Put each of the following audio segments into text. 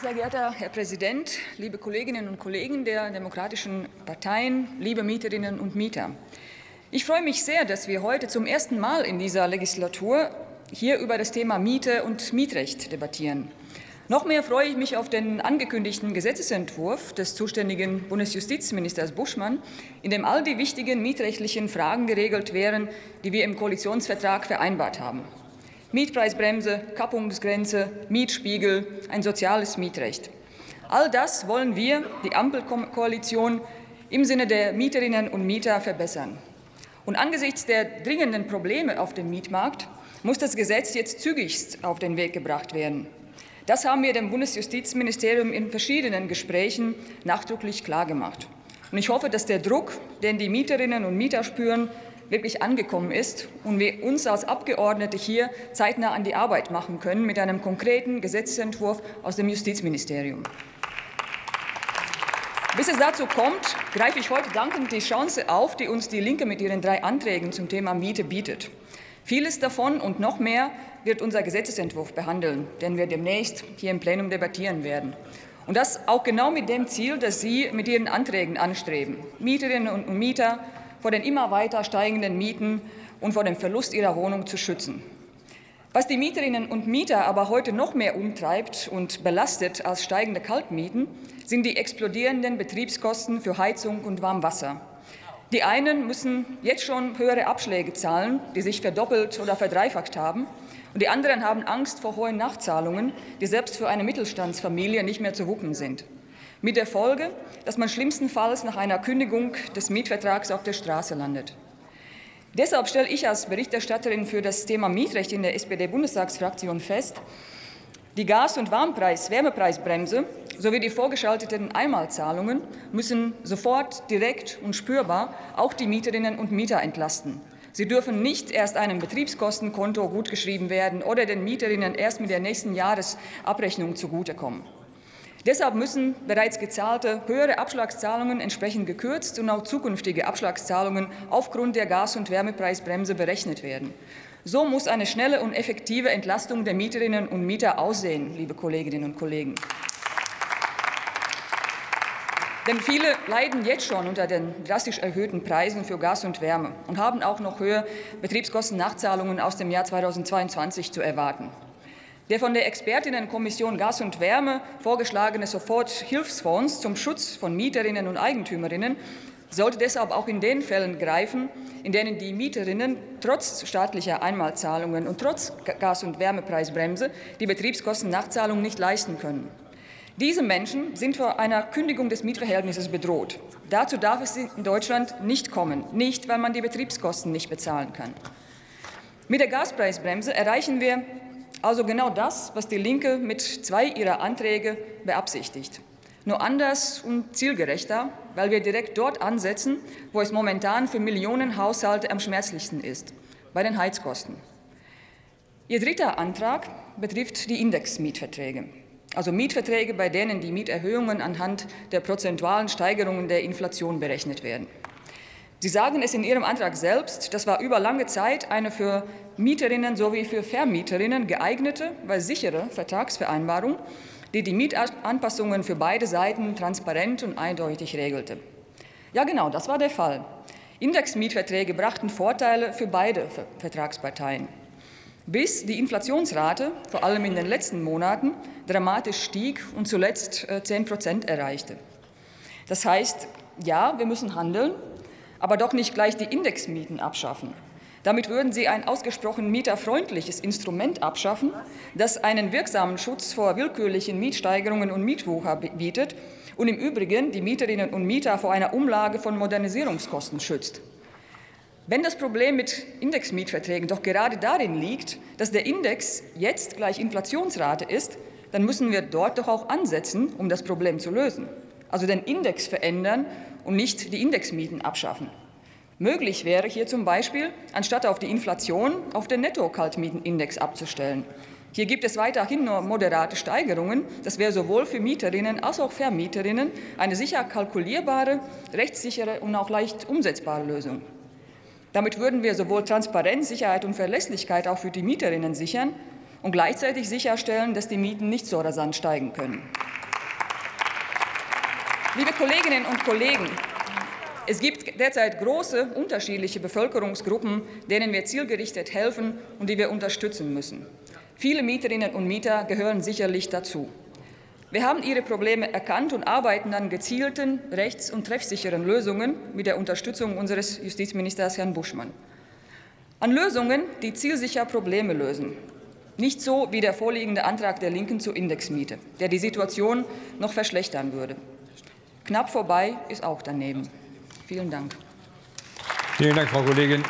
Sehr geehrter Herr Präsident, liebe Kolleginnen und Kollegen der demokratischen Parteien, liebe Mieterinnen und Mieter! Ich freue mich sehr, dass wir heute zum ersten Mal in dieser Legislatur hier über das Thema Miete und Mietrecht debattieren. Noch mehr freue ich mich auf den angekündigten Gesetzentwurf des zuständigen Bundesjustizministers Buschmann, in dem all die wichtigen mietrechtlichen Fragen geregelt wären, die wir im Koalitionsvertrag vereinbart haben. Mietpreisbremse, Kappungsgrenze, Mietspiegel, ein soziales Mietrecht. All das wollen wir, die Ampelkoalition, im Sinne der Mieterinnen und Mieter verbessern. Und angesichts der dringenden Probleme auf dem Mietmarkt muss das Gesetz jetzt zügigst auf den Weg gebracht werden. Das haben wir dem Bundesjustizministerium in verschiedenen Gesprächen nachdrücklich klargemacht. Und ich hoffe, dass der Druck, den die Mieterinnen und Mieter spüren, wirklich angekommen ist und wir uns als Abgeordnete hier zeitnah an die Arbeit machen können mit einem konkreten Gesetzentwurf aus dem Justizministerium. Bis es dazu kommt, greife ich heute dankend die Chance auf, die uns die Linke mit ihren drei Anträgen zum Thema Miete bietet. Vieles davon und noch mehr wird unser Gesetzentwurf behandeln, den wir demnächst hier im Plenum debattieren werden. Und das auch genau mit dem Ziel, das Sie mit Ihren Anträgen anstreben, Mieterinnen und Mieter vor den immer weiter steigenden Mieten und vor dem Verlust ihrer Wohnung zu schützen. Was die Mieterinnen und Mieter aber heute noch mehr umtreibt und belastet als steigende Kaltmieten, sind die explodierenden Betriebskosten für Heizung und Warmwasser. Die einen müssen jetzt schon höhere Abschläge zahlen, die sich verdoppelt oder verdreifacht haben, und die anderen haben Angst vor hohen Nachzahlungen, die selbst für eine Mittelstandsfamilie nicht mehr zu wuppen sind. Mit der Folge, dass man schlimmstenfalls nach einer Kündigung des Mietvertrags auf der Straße landet. Deshalb stelle ich als Berichterstatterin für das Thema Mietrecht in der SPD-Bundestagsfraktion fest, die Gas- und Warmpreis, Wärmepreisbremse sowie die vorgeschalteten Einmalzahlungen müssen sofort direkt und spürbar auch die Mieterinnen und Mieter entlasten. Sie dürfen nicht erst einem Betriebskostenkonto gutgeschrieben werden oder den Mieterinnen erst mit der nächsten Jahresabrechnung zugutekommen. Deshalb müssen bereits gezahlte höhere Abschlagszahlungen entsprechend gekürzt und auch zukünftige Abschlagszahlungen aufgrund der Gas- und Wärmepreisbremse berechnet werden. So muss eine schnelle und effektive Entlastung der Mieterinnen und Mieter aussehen, liebe Kolleginnen und Kollegen. Denn viele leiden jetzt schon unter den drastisch erhöhten Preisen für Gas und Wärme und haben auch noch höhere Betriebskostennachzahlungen aus dem Jahr 2022 zu erwarten. Der von der Expertinnenkommission Gas und Wärme vorgeschlagene Soforthilfsfonds zum Schutz von Mieterinnen und Eigentümerinnen sollte deshalb auch in den Fällen greifen, in denen die Mieterinnen trotz staatlicher Einmalzahlungen und trotz Gas- und Wärmepreisbremse die Betriebskostennachzahlung nicht leisten können. Diese Menschen sind vor einer Kündigung des Mietverhältnisses bedroht. Dazu darf es in Deutschland nicht kommen, nicht weil man die Betriebskosten nicht bezahlen kann. Mit der Gaspreisbremse erreichen wir also genau das, was die Linke mit zwei ihrer Anträge beabsichtigt. Nur anders und zielgerechter, weil wir direkt dort ansetzen, wo es momentan für Millionen Haushalte am schmerzlichsten ist, bei den Heizkosten. Ihr dritter Antrag betrifft die Indexmietverträge, also Mietverträge, bei denen die Mieterhöhungen anhand der prozentualen Steigerungen der Inflation berechnet werden. Sie sagen es in Ihrem Antrag selbst, das war über lange Zeit eine für Mieterinnen sowie für Vermieterinnen geeignete, weil sichere Vertragsvereinbarung, die die Mietanpassungen für beide Seiten transparent und eindeutig regelte. Ja, genau, das war der Fall. Indexmietverträge brachten Vorteile für beide Vertragsparteien. Bis die Inflationsrate, vor allem in den letzten Monaten, dramatisch stieg und zuletzt 10 äh, Prozent erreichte. Das heißt, ja, wir müssen handeln, aber doch nicht gleich die Indexmieten abschaffen. Damit würden Sie ein ausgesprochen mieterfreundliches Instrument abschaffen, das einen wirksamen Schutz vor willkürlichen Mietsteigerungen und Mietwucher bietet und im Übrigen die Mieterinnen und Mieter vor einer Umlage von Modernisierungskosten schützt. Wenn das Problem mit Indexmietverträgen doch gerade darin liegt, dass der Index jetzt gleich Inflationsrate ist, dann müssen wir dort doch auch ansetzen, um das Problem zu lösen. Also den Index verändern und nicht die Indexmieten abschaffen. Möglich wäre hier zum Beispiel, anstatt auf die Inflation auf den Netto-Kaltmietenindex abzustellen. Hier gibt es weiterhin nur moderate Steigerungen. Das wäre sowohl für Mieterinnen als auch Vermieterinnen eine sicher kalkulierbare, rechtssichere und auch leicht umsetzbare Lösung. Damit würden wir sowohl Transparenz, Sicherheit und Verlässlichkeit auch für die Mieterinnen sichern und gleichzeitig sicherstellen, dass die Mieten nicht so rasant steigen können. Liebe Kolleginnen und Kollegen, es gibt derzeit große unterschiedliche Bevölkerungsgruppen, denen wir zielgerichtet helfen und die wir unterstützen müssen. Viele Mieterinnen und Mieter gehören sicherlich dazu. Wir haben ihre Probleme erkannt und arbeiten an gezielten, rechts- und treffsicheren Lösungen mit der Unterstützung unseres Justizministers Herrn Buschmann. An Lösungen, die zielsicher Probleme lösen. Nicht so wie der vorliegende Antrag der Linken zur Indexmiete, der die Situation noch verschlechtern würde. Knapp vorbei ist auch daneben. Vielen Dank. Vielen Dank, Frau Kollegin.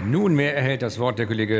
Nunmehr erhält das Wort der Kollege